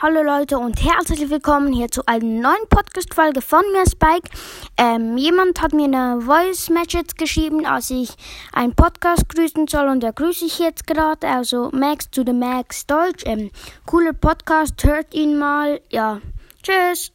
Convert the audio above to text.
Hallo Leute und herzlich willkommen hier zu einer neuen Podcast-Folge von mir, Spike. Ähm, jemand hat mir eine Voice-Message geschrieben, als ich einen Podcast grüßen soll und da grüße ich jetzt gerade. Also Max to the Max Deutsch. Ähm, cooler Podcast, hört ihn mal. Ja, tschüss.